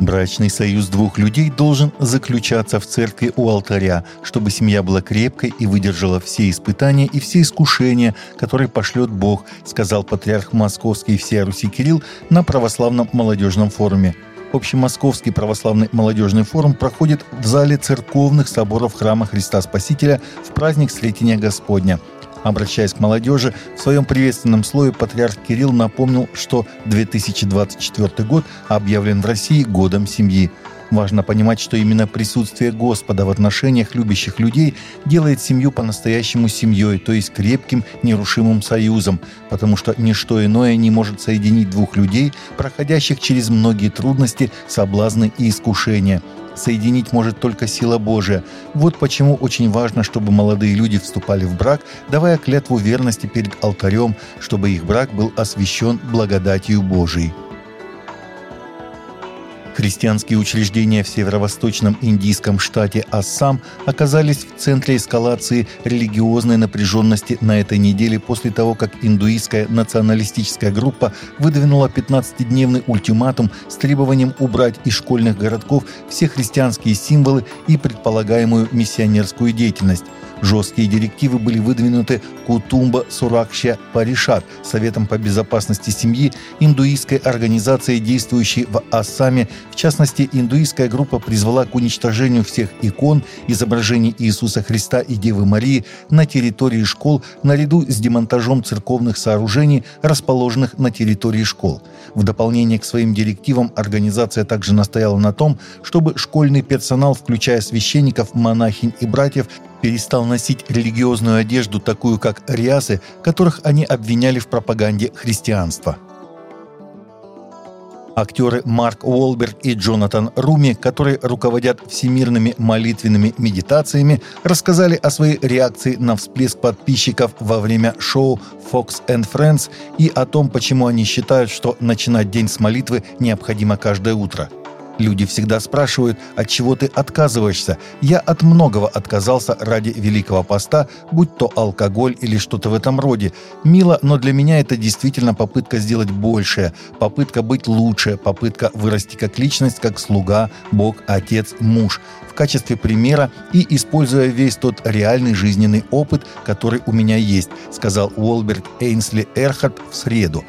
Брачный союз двух людей должен заключаться в церкви у алтаря, чтобы семья была крепкой и выдержала все испытания и все искушения, которые пошлет Бог, сказал патриарх Московский всея Руси Кирилл на православном молодежном форуме. Общемосковский православный молодежный форум проходит в зале церковных соборов храма Христа Спасителя в праздник Сретения Господня – Обращаясь к молодежи, в своем приветственном слое патриарх Кирилл напомнил, что 2024 год объявлен в России годом семьи. Важно понимать, что именно присутствие Господа в отношениях любящих людей делает семью по-настоящему семьей, то есть крепким, нерушимым союзом, потому что ничто иное не может соединить двух людей, проходящих через многие трудности, соблазны и искушения – соединить может только сила Божия. Вот почему очень важно, чтобы молодые люди вступали в брак, давая клятву верности перед алтарем, чтобы их брак был освящен благодатью Божией. Христианские учреждения в северо-восточном индийском штате Ассам оказались в центре эскалации религиозной напряженности на этой неделе после того, как индуистская националистическая группа выдвинула 15-дневный ультиматум с требованием убрать из школьных городков все христианские символы и предполагаемую миссионерскую деятельность. Жесткие директивы были выдвинуты Кутумба Суракща Паришат, Советом по безопасности семьи, индуистской организацией, действующей в Ассаме. В частности, индуистская группа призвала к уничтожению всех икон, изображений Иисуса Христа и Девы Марии на территории школ наряду с демонтажом церковных сооружений, расположенных на территории школ. В дополнение к своим директивам организация также настояла на том, чтобы школьный персонал, включая священников, монахинь и братьев, перестал носить религиозную одежду, такую как риасы, которых они обвиняли в пропаганде христианства. Актеры Марк Уолберг и Джонатан Руми, которые руководят всемирными молитвенными медитациями, рассказали о своей реакции на всплеск подписчиков во время шоу Fox and Friends и о том, почему они считают, что начинать день с молитвы необходимо каждое утро – Люди всегда спрашивают, от чего ты отказываешься. Я от многого отказался ради Великого Поста, будь то алкоголь или что-то в этом роде. Мило, но для меня это действительно попытка сделать большее, попытка быть лучше, попытка вырасти как личность, как слуга, Бог, Отец, Муж в качестве примера и используя весь тот реальный жизненный опыт, который у меня есть, сказал Уолберг Эйнсли Эрхард в среду.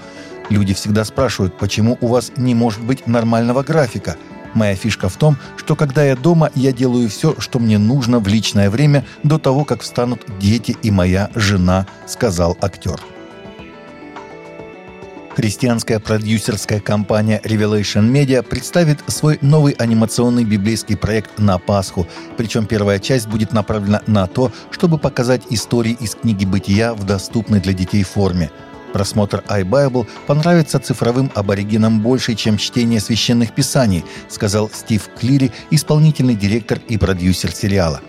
Люди всегда спрашивают, почему у вас не может быть нормального графика – Моя фишка в том, что когда я дома, я делаю все, что мне нужно в личное время до того, как встанут дети и моя жена, сказал актер. Христианская продюсерская компания Revelation Media представит свой новый анимационный библейский проект на Пасху. Причем первая часть будет направлена на то, чтобы показать истории из книги «Бытия» в доступной для детей форме – Просмотр iBible понравится цифровым аборигенам больше, чем чтение священных писаний, сказал Стив Клири, исполнительный директор и продюсер сериала.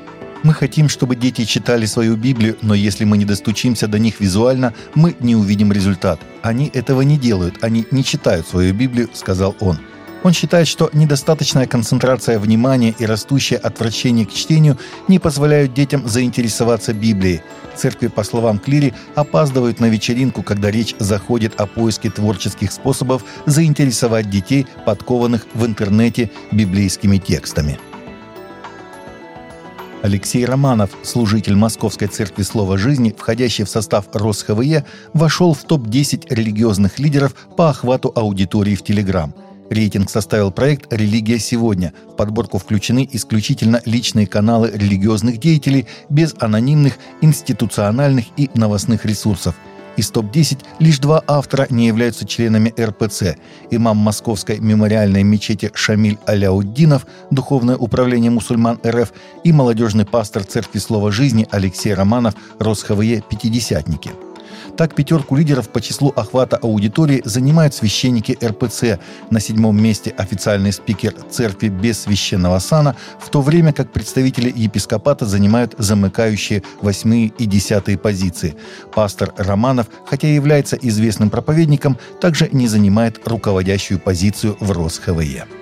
Мы хотим, чтобы дети читали свою Библию, но если мы не достучимся до них визуально, мы не увидим результат. Они этого не делают, они не читают свою Библию, сказал он. Он считает, что недостаточная концентрация внимания и растущее отвращение к чтению не позволяют детям заинтересоваться Библией. Церкви, по словам Клири, опаздывают на вечеринку, когда речь заходит о поиске творческих способов заинтересовать детей, подкованных в интернете библейскими текстами. Алексей Романов, служитель Московской церкви Слова Жизни, входящий в состав РосХВЕ, вошел в топ-10 религиозных лидеров по охвату аудитории в Телеграм – Рейтинг составил проект «Религия сегодня». В подборку включены исключительно личные каналы религиозных деятелей без анонимных, институциональных и новостных ресурсов. Из топ-10 лишь два автора не являются членами РПЦ. Имам Московской мемориальной мечети Шамиль Аляуддинов, Духовное управление мусульман РФ и молодежный пастор Церкви Слова Жизни Алексей Романов, РосХВЕ «Пятидесятники». Так пятерку лидеров по числу охвата аудитории занимают священники РПЦ. На седьмом месте официальный спикер церкви без священного сана, в то время как представители епископата занимают замыкающие восьмые и десятые позиции. Пастор Романов, хотя и является известным проповедником, также не занимает руководящую позицию в РосХВЕ.